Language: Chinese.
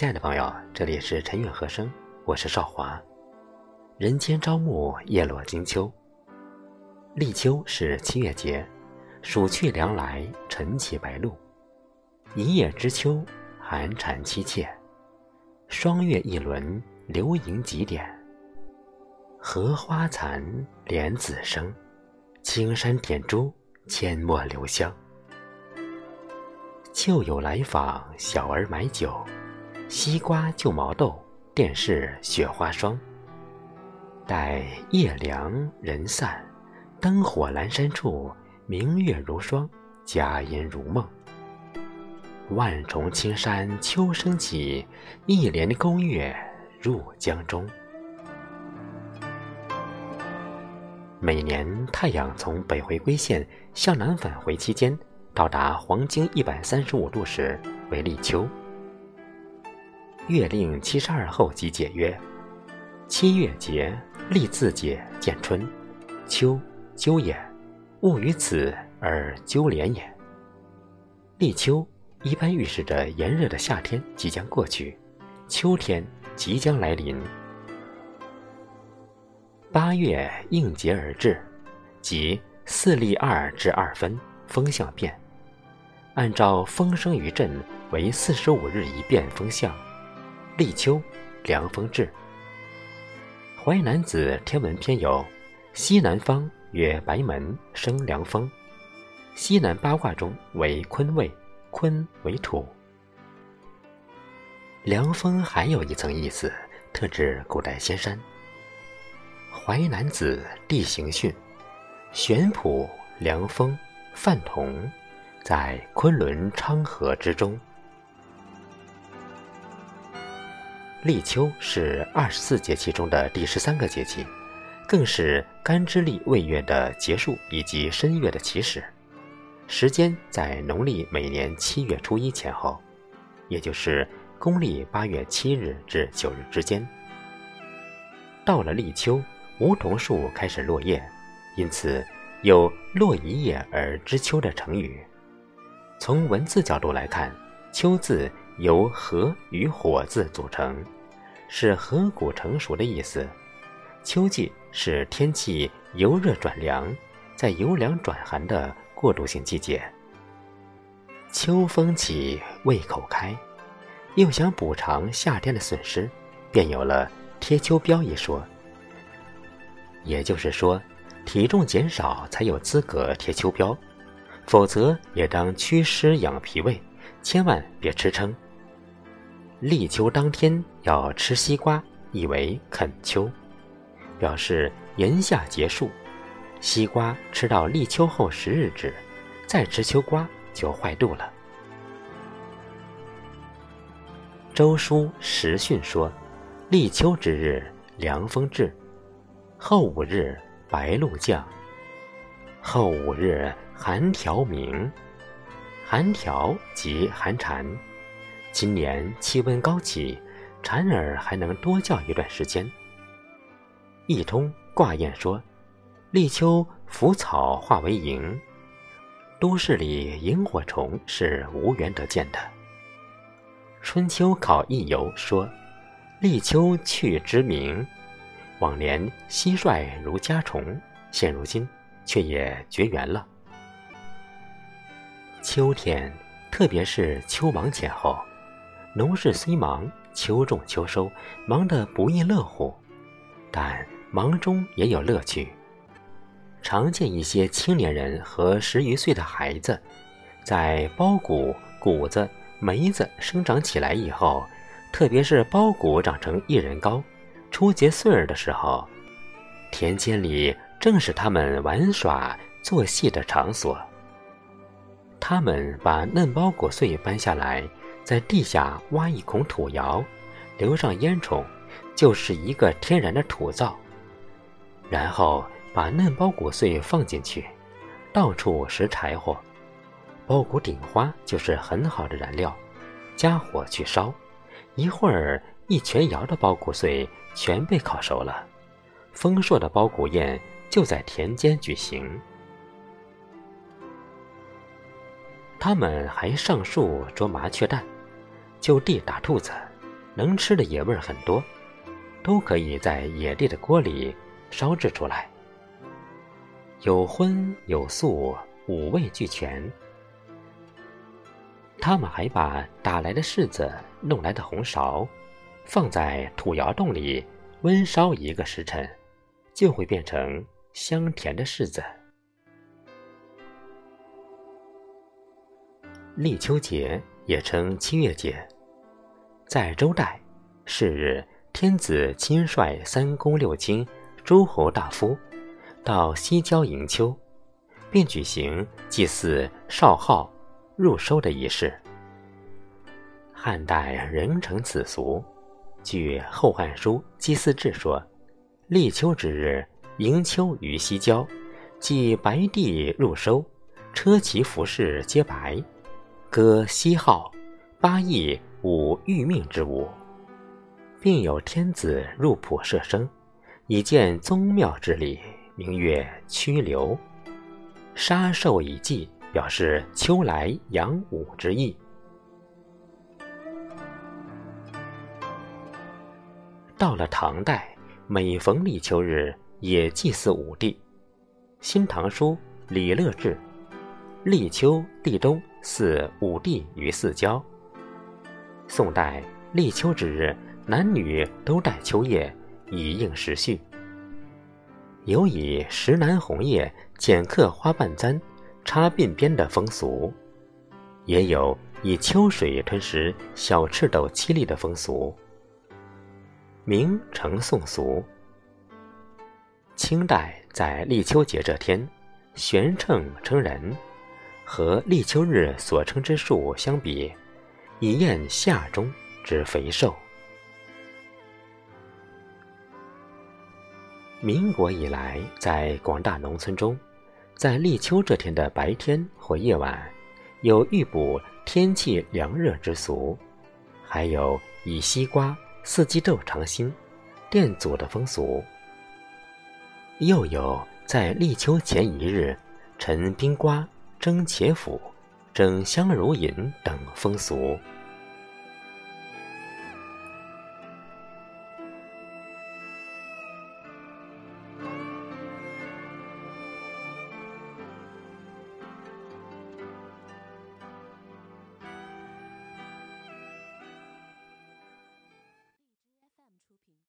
亲爱的朋友，这里是陈远和声，我是少华。人间朝暮，叶落金秋。立秋是七月节，暑去凉来，晨起白露。一叶知秋，寒蝉凄切。霜月一轮，流萤几点。荷花残，莲子生。青山点珠，阡陌留香。旧友来访，小儿买酒。西瓜旧毛豆，电视雪花霜。待夜凉人散，灯火阑珊处，明月如霜，佳音如梦。万重青山秋声起，一帘宫月入江中。每年太阳从北回归线向南返回期间，到达黄经一百三十五度时为立秋。月令七十二候即解曰：七月节，立字解见春，秋秋也。物于此而鸠连也。立秋一般预示着炎热的夏天即将过去，秋天即将来临。八月应节而至，即四立二至二分，风向变。按照风生于震为四十五日一变风向。立秋，凉风至。《淮南子·天文篇》有：“西南方曰白门，生凉风。”西南八卦中为坤位，坤为土。凉风还有一层意思，特指古代仙山。《淮南子·地形训》：“玄圃、凉风、泛同，在昆仑昌河之中。”立秋是二十四节气中的第十三个节气，更是干支历未月的结束以及申月的起始。时间在农历每年七月初一前后，也就是公历八月七日至九日之间。到了立秋，梧桐树开始落叶，因此有“落一叶而知秋”的成语。从文字角度来看，“秋”字。由“禾”与“火”字组成，是禾谷成熟的意思。秋季是天气由热转凉，在由凉转寒的过渡性季节。秋风起，胃口开，又想补偿夏天的损失，便有了贴秋膘一说。也就是说，体重减少才有资格贴秋膘，否则也当祛湿养脾胃，千万别吃撑。立秋当天要吃西瓜，意为啃秋，表示炎夏结束。西瓜吃到立秋后十日止，再吃秋瓜就坏肚了。周书时训说：“立秋之日，凉风至，后五日白露降，后五日寒条鸣。寒条即寒蝉。”今年气温高起，蝉儿还能多叫一段时间。一通挂雁说：“立秋腐草化为萤，都市里萤火虫是无缘得见的。”春秋考异游说：“立秋去之鸣，往年蟋蟀如家虫，现如今却也绝缘了。”秋天，特别是秋忙前后。农事虽忙，秋种秋收，忙得不亦乐乎。但忙中也有乐趣。常见一些青年人和十余岁的孩子，在苞谷、谷子、梅子生长起来以后，特别是苞谷长成一人高、初结穗儿的时候，田间里正是他们玩耍做戏的场所。他们把嫩苞谷穗搬下来。在地下挖一孔土窑，留上烟囱，就是一个天然的土灶。然后把嫩苞谷穗放进去，到处拾柴火，苞谷顶花就是很好的燃料。加火去烧，一会儿一全窑的苞谷穗全被烤熟了。丰硕的苞谷宴就在田间举行。他们还上树捉麻雀蛋。就地打兔子，能吃的野味很多，都可以在野地的锅里烧制出来，有荤有素，五味俱全。他们还把打来的柿子、弄来的红苕，放在土窑洞里温烧一个时辰，就会变成香甜的柿子。立秋节也称七月节，在周代，是日天子亲率三公六卿、诸侯大夫到西郊迎秋，并举行祭祀少昊。入收的仪式。汉代仍承此俗。据《后汉书·祭祀志》说：“立秋之日，迎秋于西郊，即白帝入收，车骑服饰皆白，歌西号，八佾舞欲命之舞，并有天子入圃射生，以见宗庙之礼，名曰驱流。杀兽以祭。”表示秋来阳武之意。到了唐代，每逢立秋日，也祭祀武帝。《新唐书·李乐志》：立秋立冬，祀五帝于四郊。宋代立秋之日，男女都戴秋叶，以应时序。有以石楠红叶剪刻花瓣簪。插鬓边的风俗，也有以秋水吞食小赤豆七粒的风俗，名成宋俗。清代在立秋节这天，悬秤称人，和立秋日所称之数相比，以验夏中之肥瘦。民国以来，在广大农村中。在立秋这天的白天或夜晚，有预卜天气凉热之俗，还有以西瓜、四季豆尝新、奠祖的风俗，又有在立秋前一日陈冰瓜、蒸茄脯、蒸香如饮等风俗。